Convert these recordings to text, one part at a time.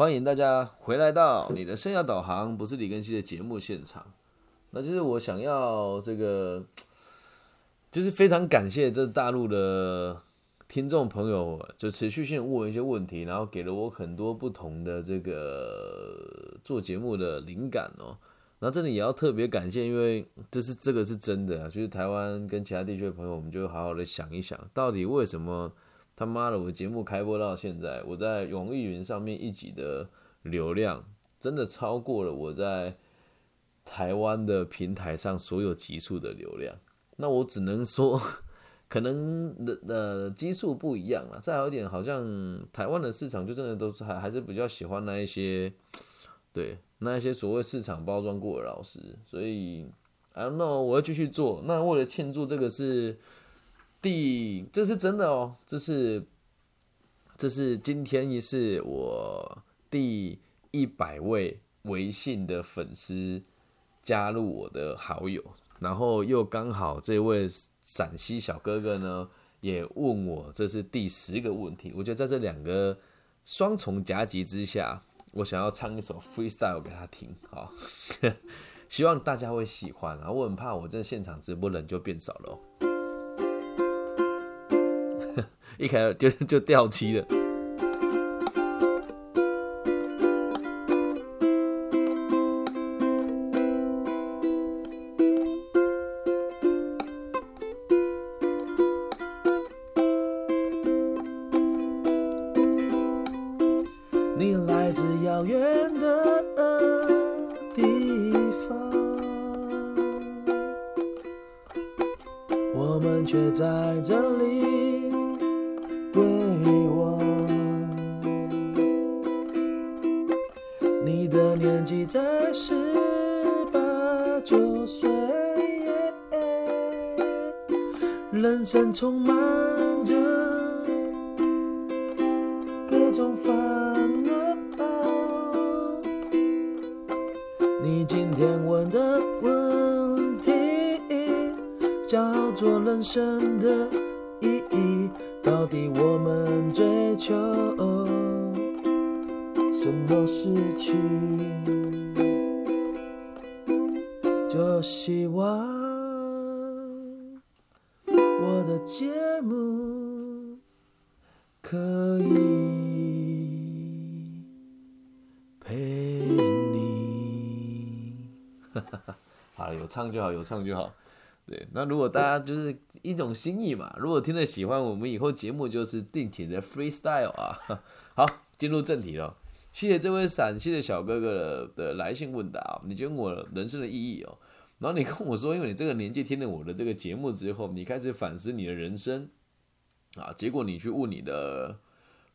欢迎大家回来到你的生涯导航，不是李根熙的节目现场。那就是我想要这个，就是非常感谢这大陆的听众朋友，就持续性问一些问题，然后给了我很多不同的这个做节目的灵感哦。那这里也要特别感谢，因为这是这个是真的啊，就是台湾跟其他地区的朋友，我们就好好的想一想，到底为什么他妈的我节目开播到现在，我在网易云上面一集的流量真的超过了我在台湾的平台上所有集数的流量。那我只能说，可能的呃基数不一样了。再好一点，好像台湾的市场就真的都是还还是比较喜欢那一些，对。那一些所谓市场包装过的老师，所以 I don't know，我要继续做。那为了庆祝这个是第，这是真的哦，这是这是今天也是我第一百位微信的粉丝加入我的好友，然后又刚好这位陕西小哥哥呢也问我这是第十个问题，我觉得在这两个双重夹击之下。我想要唱一首 freestyle 给他听，好，希望大家会喜欢。然后我很怕，我这现场直播人就变少了，一开就就掉漆了。十八九岁，人生充满着各种烦恼。你今天问的问题叫做人生的意义，到底我们追求什么事情？我希望。我的节目可以陪你。好，有唱就好，有唱就好。对，那如果大家就是一种心意嘛，如果听了喜欢，我们以后节目就是定期的 freestyle 啊。好，进入正题了。谢谢这位陕西的小哥哥的来信问答，你觉得我人生的意义哦。然后你跟我说，因为你这个年纪听了我的这个节目之后，你开始反思你的人生啊。结果你去问你的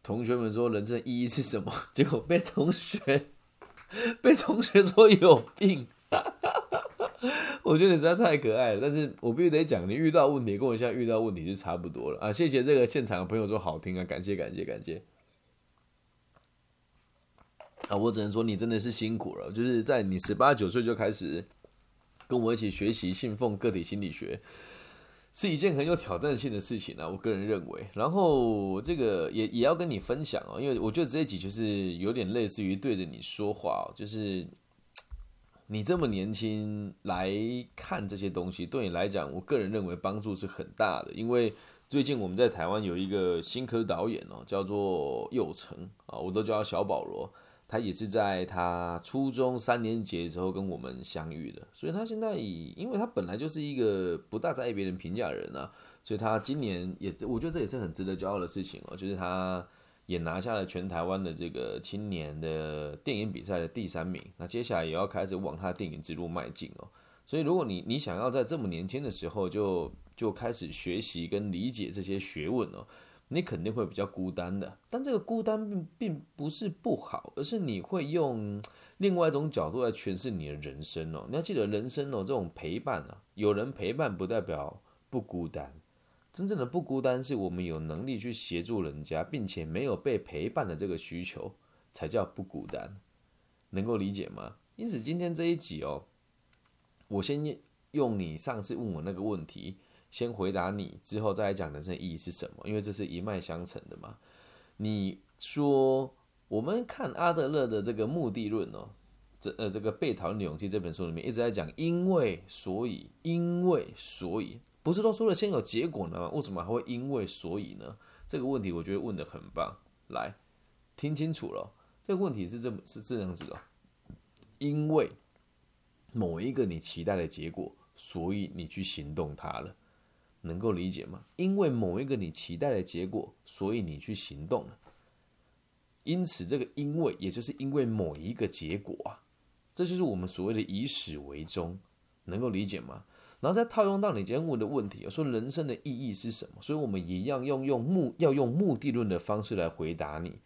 同学们说人生意义是什么，结果被同学 被同学说有病。我觉得你实在太可爱了，但是我必须得讲，你遇到问题跟我现在遇到问题是差不多了啊。谢谢这个现场的朋友说好听啊，感谢感谢感谢。啊，我只能说你真的是辛苦了，就是在你十八九岁就开始。跟我一起学习信奉个体心理学，是一件很有挑战性的事情啊！我个人认为，然后这个也也要跟你分享哦，因为我觉得这一集就是有点类似于对着你说话哦，就是你这么年轻来看这些东西，对你来讲，我个人认为帮助是很大的。因为最近我们在台湾有一个新科导演哦，叫做佑成啊，我都叫他小保罗。他也是在他初中三年级的时候跟我们相遇的，所以他现在以，因为他本来就是一个不大在意别人评价的人啊，所以他今年也，我觉得这也是很值得骄傲的事情哦，就是他也拿下了全台湾的这个青年的电影比赛的第三名，那接下来也要开始往他的电影之路迈进哦，所以如果你你想要在这么年轻的时候就就开始学习跟理解这些学问哦。你肯定会比较孤单的，但这个孤单并并不是不好，而是你会用另外一种角度来诠释你的人生哦。你要记得，人生哦，这种陪伴啊，有人陪伴不代表不孤单，真正的不孤单是我们有能力去协助人家，并且没有被陪伴的这个需求，才叫不孤单。能够理解吗？因此，今天这一集哦，我先用你上次问我那个问题。先回答你，之后再来讲人生意义是什么，因为这是一脉相承的嘛。你说我们看阿德勒的这个目的论哦，这呃这个《被讨厌的勇气》这本书里面一直在讲因为所以因为所以，不是都说了先有结果呢？为什么还会因为所以呢？这个问题我觉得问的很棒，来听清楚了，这个问题是这么是这样子的，因为某一个你期待的结果，所以你去行动它了，能够理解吗？因为某一个你期待的结果，所以你去行动了。因此，这个因为也就是因为某一个结果啊，这就是我们所谓的以始为终，能够理解吗？然后再套用到你今天问的问题，说人生的意义是什么？所以我们一样用用目要用目的论的方式来回答你，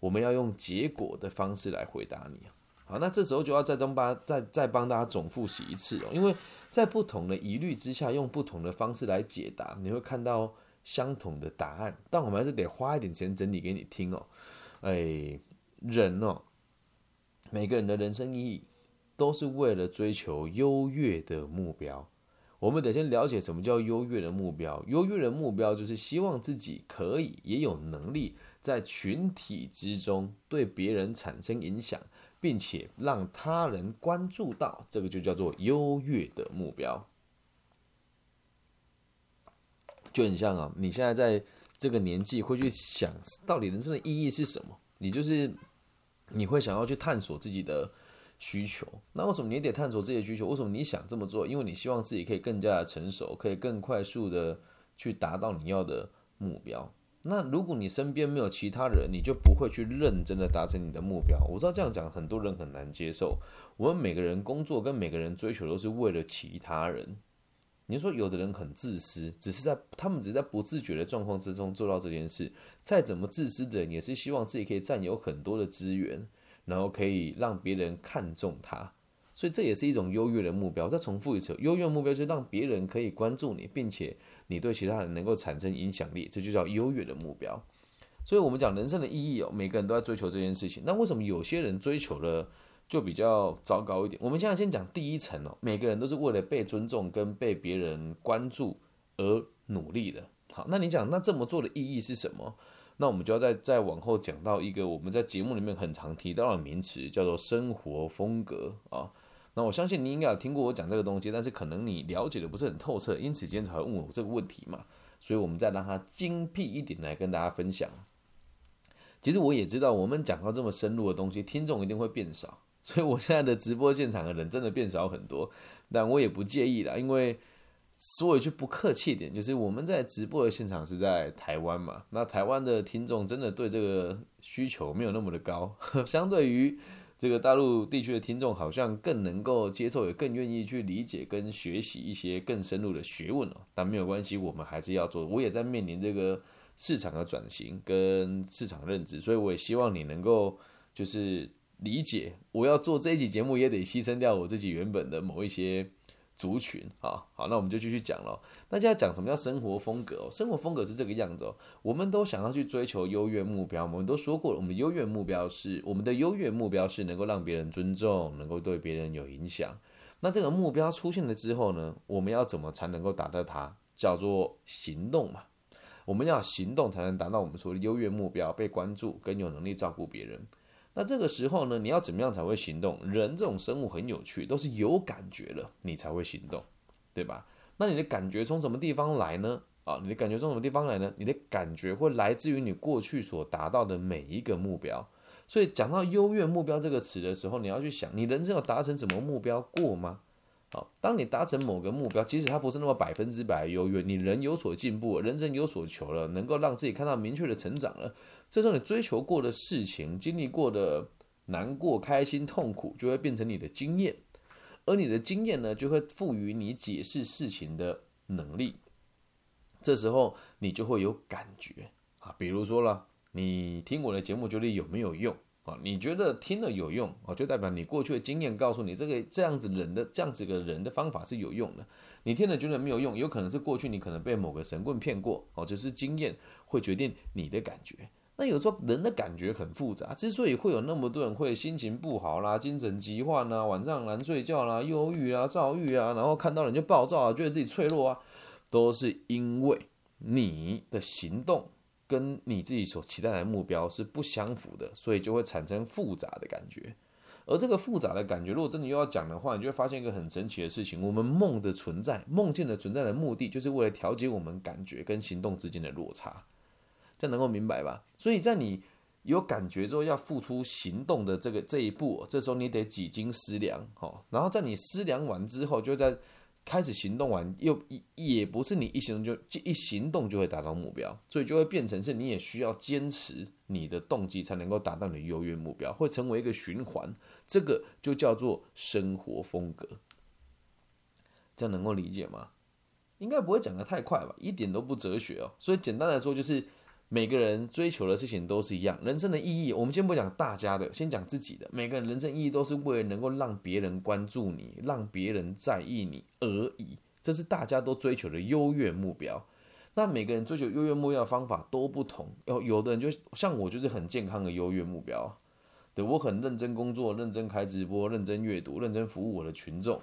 我们要用结果的方式来回答你。好，那这时候就要再帮帮再再帮大家总复习一次哦，因为在不同的疑虑之下，用不同的方式来解答，你会看到相同的答案，但我们还是得花一点时间整理给你听哦。哎，人哦，每个人的人生意义都是为了追求优越的目标。我们得先了解什么叫优越的目标。优越的目标就是希望自己可以也有能力在群体之中对别人产生影响，并且让他人关注到，这个就叫做优越的目标。就很像啊，你现在在。这个年纪会去想到底人生的意义是什么？你就是你会想要去探索自己的需求。那为什么你得探索自己的需求？为什么你想这么做？因为你希望自己可以更加的成熟，可以更快速的去达到你要的目标。那如果你身边没有其他人，你就不会去认真的达成你的目标。我知道这样讲很多人很难接受。我们每个人工作跟每个人追求都是为了其他人。你说有的人很自私，只是在他们只是在不自觉的状况之中做到这件事。再怎么自私的人，也是希望自己可以占有很多的资源，然后可以让别人看重他。所以这也是一种优越的目标。再重复一次，优越目标是让别人可以关注你，并且你对其他人能够产生影响力，这就叫优越的目标。所以我们讲人生的意义哦，每个人都在追求这件事情。那为什么有些人追求了？就比较糟糕一点。我们现在先讲第一层哦，每个人都是为了被尊重跟被别人关注而努力的。好，那你讲那这么做的意义是什么？那我们就要再再往后讲到一个我们在节目里面很常提到的名词，叫做生活风格啊。那我相信你应该有听过我讲这个东西，但是可能你了解的不是很透彻，因此今天才会问我这个问题嘛。所以我们再让它精辟一点来跟大家分享。其实我也知道，我们讲到这么深入的东西，听众一定会变少。所以，我现在的直播现场的人真的变少很多，但我也不介意啦，因为说一句不客气点，就是我们在直播的现场是在台湾嘛，那台湾的听众真的对这个需求没有那么的高，相对于这个大陆地区的听众，好像更能够接受，也更愿意去理解跟学习一些更深入的学问哦。但没有关系，我们还是要做，我也在面临这个市场的转型跟市场认知，所以我也希望你能够就是。理解，我要做这一期节目，也得牺牲掉我自己原本的某一些族群啊。好，那我们就继续讲了。大家讲什么叫生活风格哦？生活风格是这个样子哦。我们都想要去追求优越目标，我们都说过了，我们的优越目标是我们的优越目标是能够让别人尊重，能够对别人有影响。那这个目标出现了之后呢，我们要怎么才能够达到它？叫做行动嘛。我们要行动才能达到我们说的优越目标，被关注跟有能力照顾别人。那这个时候呢，你要怎么样才会行动？人这种生物很有趣，都是有感觉了你才会行动，对吧？那你的感觉从什么地方来呢？啊，你的感觉从什么地方来呢？你的感觉会来自于你过去所达到的每一个目标。所以讲到优越目标这个词的时候，你要去想，你人生有达成什么目标过吗？好，当你达成某个目标，即使它不是那么百分之百优越，你人有所进步，人生有所求了，能够让自己看到明确的成长了。这时候你追求过的事情、经历过的难过、开心、痛苦，就会变成你的经验，而你的经验呢，就会赋予你解释事情的能力。这时候你就会有感觉啊，比如说了，你听我的节目，觉得有没有用？啊，你觉得听了有用，哦，就代表你过去的经验告诉你，这个这样子人的这样子个人的方法是有用的。你听了觉得没有用，有可能是过去你可能被某个神棍骗过，哦，就是经验会决定你的感觉。那有时候人的感觉很复杂，之所以会有那么多人会心情不好啦、精神疾患啊、晚上难睡觉啦、忧郁啊、躁郁啊，然后看到人就暴躁啊，觉得自己脆弱啊，都是因为你的行动跟你自己所期待的目标是不相符的，所以就会产生复杂的感觉。而这个复杂的感觉，如果真的又要讲的话，你就会发现一个很神奇的事情：我们梦的存在，梦境的存在的目的，就是为了调节我们感觉跟行动之间的落差。这能够明白吧？所以在你有感觉之后，要付出行动的这个这一步，这时候你得几经思量，哦，然后在你思量完之后，就在。开始行动完，又也也不是你一行动就一行动就会达到目标，所以就会变成是你也需要坚持你的动机才能够达到你的优越目标，会成为一个循环，这个就叫做生活风格。这样能够理解吗？应该不会讲的太快吧，一点都不哲学哦。所以简单来说就是。每个人追求的事情都是一样，人生的意义，我们先不讲大家的，先讲自己的。每个人人生意义都是为了能够让别人关注你，让别人在意你而已，这是大家都追求的优越目标。那每个人追求优越目标的方法都不同，有有的人就像我，就是很健康的优越目标。对我很认真工作，认真开直播，认真阅读，认真服务我的群众，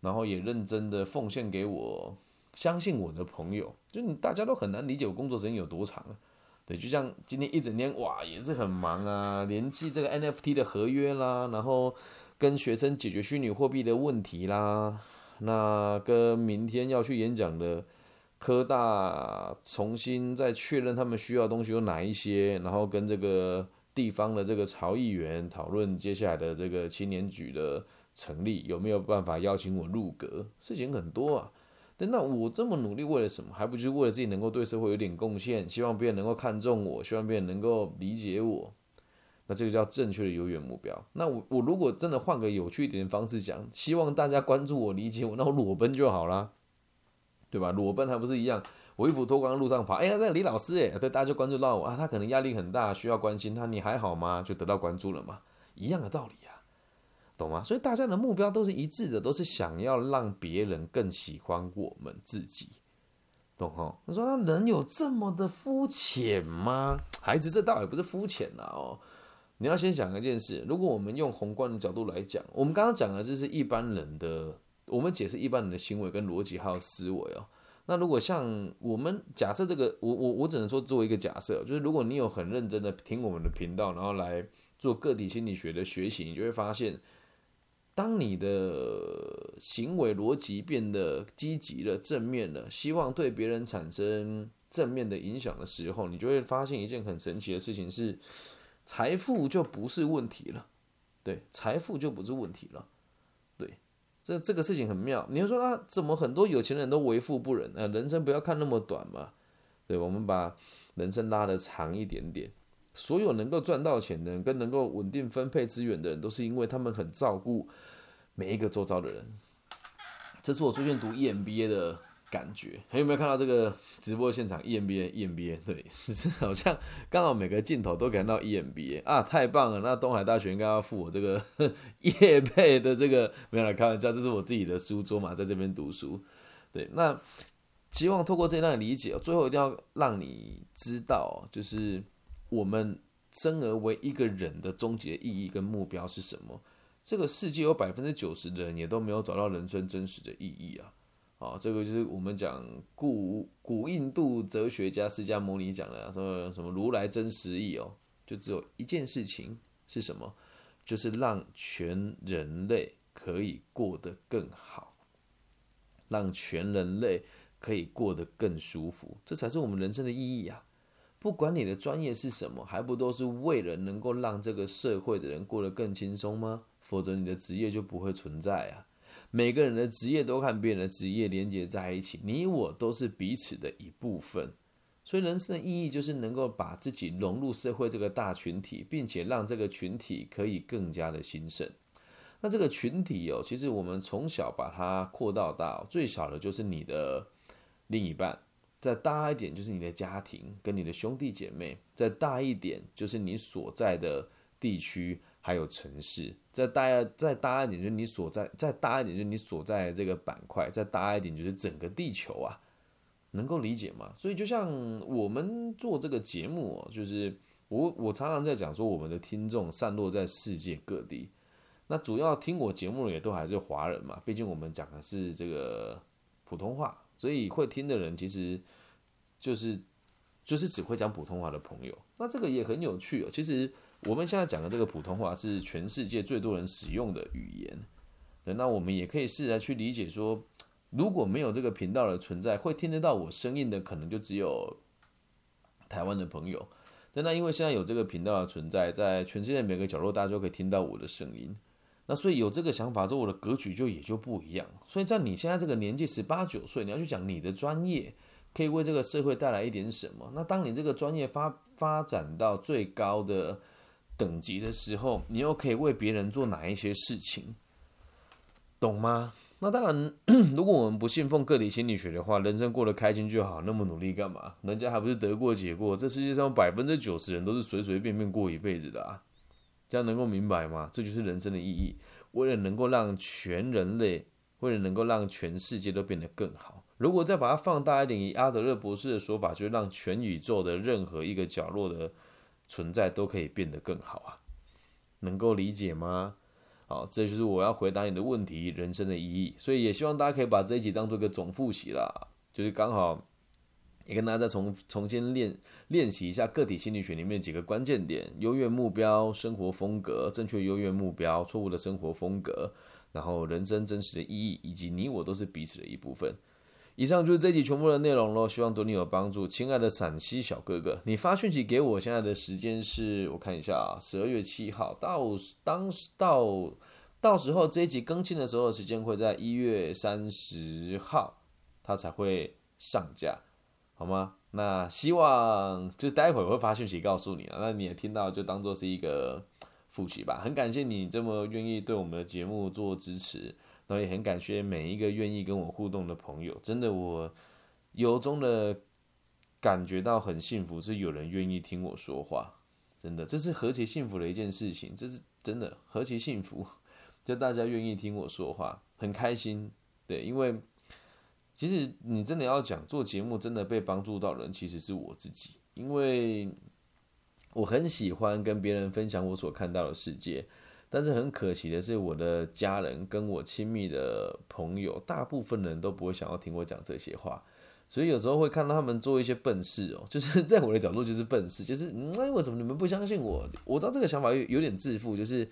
然后也认真的奉献给我相信我的朋友。就你大家都很难理解我工作时间有多长啊。对，就像今天一整天哇，也是很忙啊，联系这个 NFT 的合约啦，然后跟学生解决虚拟货币的问题啦，那跟明天要去演讲的科大重新再确认他们需要的东西有哪一些，然后跟这个地方的这个曹议员讨论接下来的这个青年局的成立有没有办法邀请我入阁，事情很多啊。那我这么努力为了什么？还不就是为了自己能够对社会有点贡献，希望别人能够看重我，希望别人能够理解我。那这个叫正确的有远目标。那我我如果真的换个有趣一点的方式讲，希望大家关注我、理解我，那我裸奔就好啦，对吧？裸奔还不是一样？我衣服脱光路上跑，哎呀，那李老师哎，对，大家就关注到我啊，他可能压力很大，需要关心他，你还好吗？就得到关注了嘛，一样的道理。懂吗？所以大家的目标都是一致的，都是想要让别人更喜欢我们自己，懂哈？他说：“那人有这么的肤浅吗？”孩子，这倒也不是肤浅呐哦。你要先想一件事：如果我们用宏观的角度来讲，我们刚刚讲的这是一般人的，我们解释一般人的行为跟逻辑还有思维哦。那如果像我们假设这个，我我我只能说做一个假设，就是如果你有很认真的听我们的频道，然后来做个体心理学的学习，你就会发现。当你的行为逻辑变得积极了、正面了，希望对别人产生正面的影响的时候，你就会发现一件很神奇的事情：是财富就不是问题了。对，财富就不是问题了。对，这这个事情很妙。你会说啊，怎么很多有钱人都为富不仁啊？人生不要看那么短嘛。对，我们把人生拉得长一点点。所有能够赚到钱的人，跟能够稳定分配资源的人，都是因为他们很照顾每一个周遭的人。这是我最近读 EMBA 的感觉。还有没有看到这个直播现场？EMBA，EMBA，对，是好像刚好每个镜头都看到 EMBA 啊，太棒了！那东海大学应该要付我这个 业配的这个，没有来开玩笑，这是我自己的书桌嘛，在这边读书。对，那希望透过这段理解，最后一定要让你知道，就是。我们生而为一个人的终极意义跟目标是什么？这个世界有百分之九十的人也都没有找到人生真实的意义啊！啊，这个就是我们讲古古印度哲学家释迦牟尼讲的，说什么如来真实意哦，就只有一件事情是什么？就是让全人类可以过得更好，让全人类可以过得更舒服，这才是我们人生的意义啊！不管你的专业是什么，还不都是为了能够让这个社会的人过得更轻松吗？否则你的职业就不会存在啊！每个人的职业都和别人的职业连接在一起，你我都是彼此的一部分。所以人生的意义就是能够把自己融入社会这个大群体，并且让这个群体可以更加的兴盛。那这个群体哦，其实我们从小把它扩到大，最小的就是你的另一半。再大一点就是你的家庭跟你的兄弟姐妹，再大一点就是你所在的地区还有城市，再大再大一点就是你所在，再大一点就是你所在这个板块，再大一点就是整个地球啊，能够理解吗？所以就像我们做这个节目，就是我我常常在讲说，我们的听众散落在世界各地，那主要听我节目的也都还是华人嘛，毕竟我们讲的是这个普通话。所以会听的人其实就是，就是只会讲普通话的朋友。那这个也很有趣哦。其实我们现在讲的这个普通话是全世界最多人使用的语言。对，那我们也可以试着去理解说，如果没有这个频道的存在，会听得到我声音的可能就只有台湾的朋友。但那因为现在有这个频道的存在，在全世界每个角落，大家都可以听到我的声音。那所以有这个想法之后，我的格局就也就不一样。所以在你现在这个年纪，十八九岁，你要去讲你的专业可以为这个社会带来一点什么。那当你这个专业发发展到最高的等级的时候，你又可以为别人做哪一些事情，懂吗？那当然，如果我们不信奉个体心理学的话，人生过得开心就好，那么努力干嘛？人家还不是得过且过？这世界上百分之九十人都是随随便便过一辈子的啊！这样能够明白吗？这就是人生的意义。为了能够让全人类，为了能够让全世界都变得更好，如果再把它放大一点，以阿德勒博士的说法，就是让全宇宙的任何一个角落的存在都可以变得更好啊！能够理解吗？好，这就是我要回答你的问题，人生的意义。所以也希望大家可以把这一集当做一个总复习啦，就是刚好也跟大家再重重新练练习一下个体心理学里面几个关键点：优越目标、生活风格、正确优越目标、错误的生活风格，然后人生真实的意义，以及你我都是彼此的一部分。以上就是这集全部的内容喽，希望对你有帮助。亲爱的陕西小哥哥，你发讯息给我，现在的时间是我看一下啊，十二月七号到当时到到时候这一集更新的时候，时间会在一月三十号，它才会上架，好吗？那希望就待会儿会发讯息告诉你啊，那你也听到就当做是一个复习吧。很感谢你这么愿意对我们的节目做支持。然后也很感谢每一个愿意跟我互动的朋友，真的我由衷的感觉到很幸福，是有人愿意听我说话，真的这是何其幸福的一件事情，这是真的何其幸福，就大家愿意听我说话，很开心。对，因为其实你真的要讲做节目，真的被帮助到人，其实是我自己，因为我很喜欢跟别人分享我所看到的世界。但是很可惜的是，我的家人跟我亲密的朋友，大部分人都不会想要听我讲这些话，所以有时候会看到他们做一些笨事哦，就是 在我的角度就是笨事，就是那为什么你们不相信我？我知道这个想法有有点自负，就是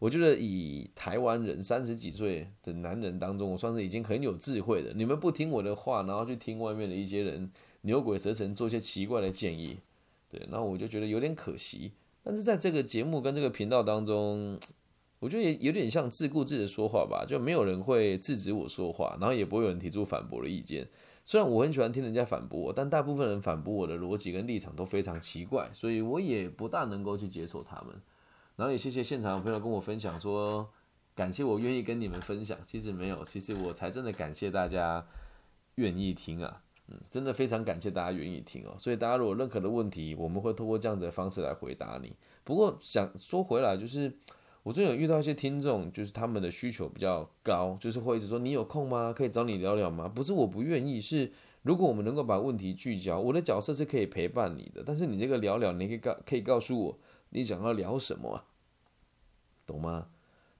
我觉得以台湾人三十几岁的男人当中，我算是已经很有智慧的。你们不听我的话，然后去听外面的一些人牛鬼蛇神做一些奇怪的建议，对，那我就觉得有点可惜。但是在这个节目跟这个频道当中。我觉得也有点像自顾自的说话吧，就没有人会制止我说话，然后也不会有人提出反驳的意见。虽然我很喜欢听人家反驳我，但大部分人反驳我的逻辑跟立场都非常奇怪，所以我也不大能够去接受他们。然后也谢谢现场的朋友跟我分享说，感谢我愿意跟你们分享。其实没有，其实我才真的感谢大家愿意听啊，嗯，真的非常感谢大家愿意听哦。所以大家如果有任何的问题，我们会通过这样子的方式来回答你。不过想说回来就是。我最近有遇到一些听众，就是他们的需求比较高，就是会一直说你有空吗？可以找你聊聊吗？不是我不愿意，是如果我们能够把问题聚焦，我的角色是可以陪伴你的，但是你这个聊聊，你可以告可以告诉我你想要聊什么，懂吗？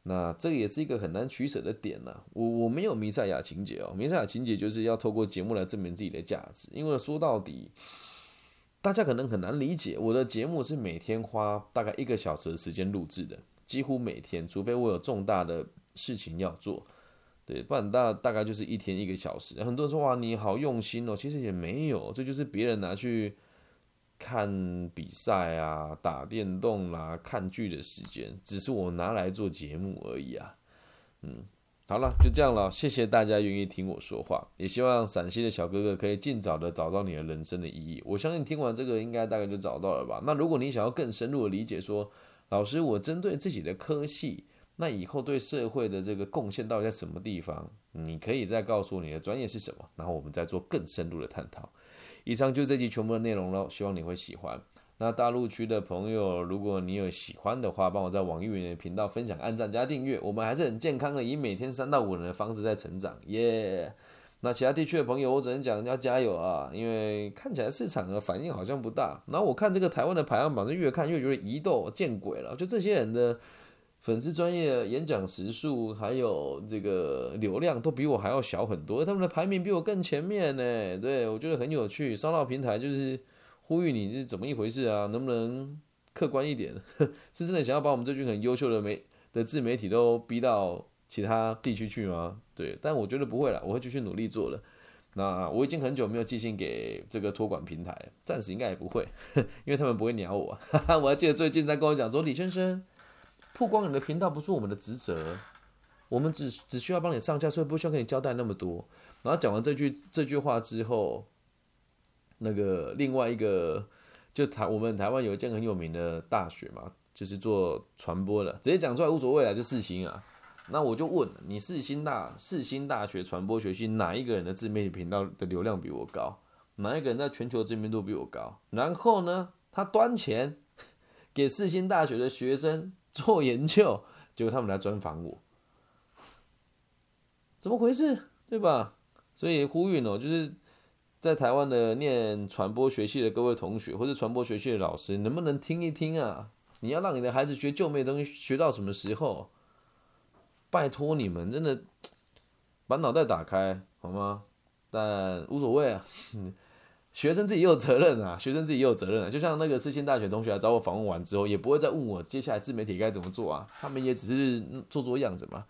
那这个也是一个很难取舍的点呢。我我没有弥赛亚情节哦，弥赛亚情节就是要透过节目来证明自己的价值，因为说到底，大家可能很难理解，我的节目是每天花大概一个小时的时间录制的。几乎每天，除非我有重大的事情要做，对，不然大大概就是一天一个小时。很多人说哇，你好用心哦，其实也没有，这就是别人拿去看比赛啊、打电动啦、看剧的时间，只是我拿来做节目而已啊。嗯，好了，就这样了，谢谢大家愿意听我说话，也希望陕西的小哥哥可以尽早的找到你的人生的意义。我相信听完这个，应该大概就找到了吧。那如果你想要更深入的理解，说。老师，我针对自己的科系，那以后对社会的这个贡献到底在什么地方？你可以再告诉我你的专业是什么，然后我们再做更深入的探讨。以上就这集全部的内容了，希望你会喜欢。那大陆区的朋友，如果你有喜欢的话，帮我在网易云的频道分享、按赞加订阅。我们还是很健康的，以每天三到五人的方式在成长，耶。那其他地区的朋友，我只能讲要加油啊，因为看起来市场的反应好像不大。然后我看这个台湾的排行榜，是越看越觉得疑窦见鬼了。就这些人的粉丝、专业演讲时数，还有这个流量，都比我还要小很多。他们的排名比我更前面呢。对我觉得很有趣。商道平台就是呼吁你是怎么一回事啊？能不能客观一点？是真的想要把我们这群很优秀的媒的自媒体都逼到其他地区去吗？对，但我觉得不会了，我会继续努力做的。那我已经很久没有寄信给这个托管平台，暂时应该也不会，因为他们不会鸟我。我还记得最近在跟我讲说，李先生，曝光你的频道不是我们的职责，我们只只需要帮你上架，所以不需要跟你交代那么多。然后讲完这句这句话之后。那个另外一个，就台我们台湾有一间很有名的大学嘛，就是做传播的，直接讲出来无所谓了，就四星啊。那我就问你，四星大四星大学传播学系哪一个人的自媒体频道的流量比我高？哪一个人在全球知名度比我高？然后呢，他端钱 给四星大学的学生做研究，结果他们来专访我，怎么回事？对吧？所以呼吁呢，就是。在台湾的念传播学系的各位同学，或者传播学系的老师，能不能听一听啊？你要让你的孩子学旧妹东西，学到什么时候？拜托你们，真的把脑袋打开好吗？但无所谓啊，学生自己也有责任啊，学生自己也有责任啊。就像那个世新大学同学来找我访问完之后，也不会再问我接下来自媒体该怎么做啊，他们也只是做做样子嘛。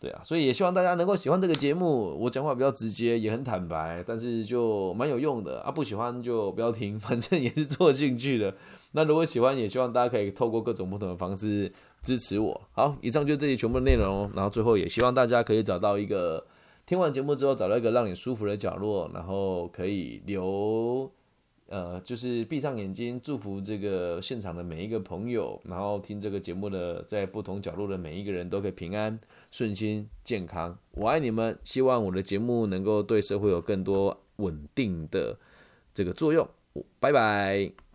对啊，所以也希望大家能够喜欢这个节目。我讲话比较直接，也很坦白，但是就蛮有用的啊。不喜欢就不要听，反正也是做兴趣的。那如果喜欢，也希望大家可以透过各种不同的方式支持我。好，以上就这些全部的内容。然后最后也希望大家可以找到一个听完节目之后找到一个让你舒服的角落，然后可以留。呃，就是闭上眼睛，祝福这个现场的每一个朋友，然后听这个节目的在不同角落的每一个人都可以平安、顺心、健康。我爱你们，希望我的节目能够对社会有更多稳定的这个作用。拜拜。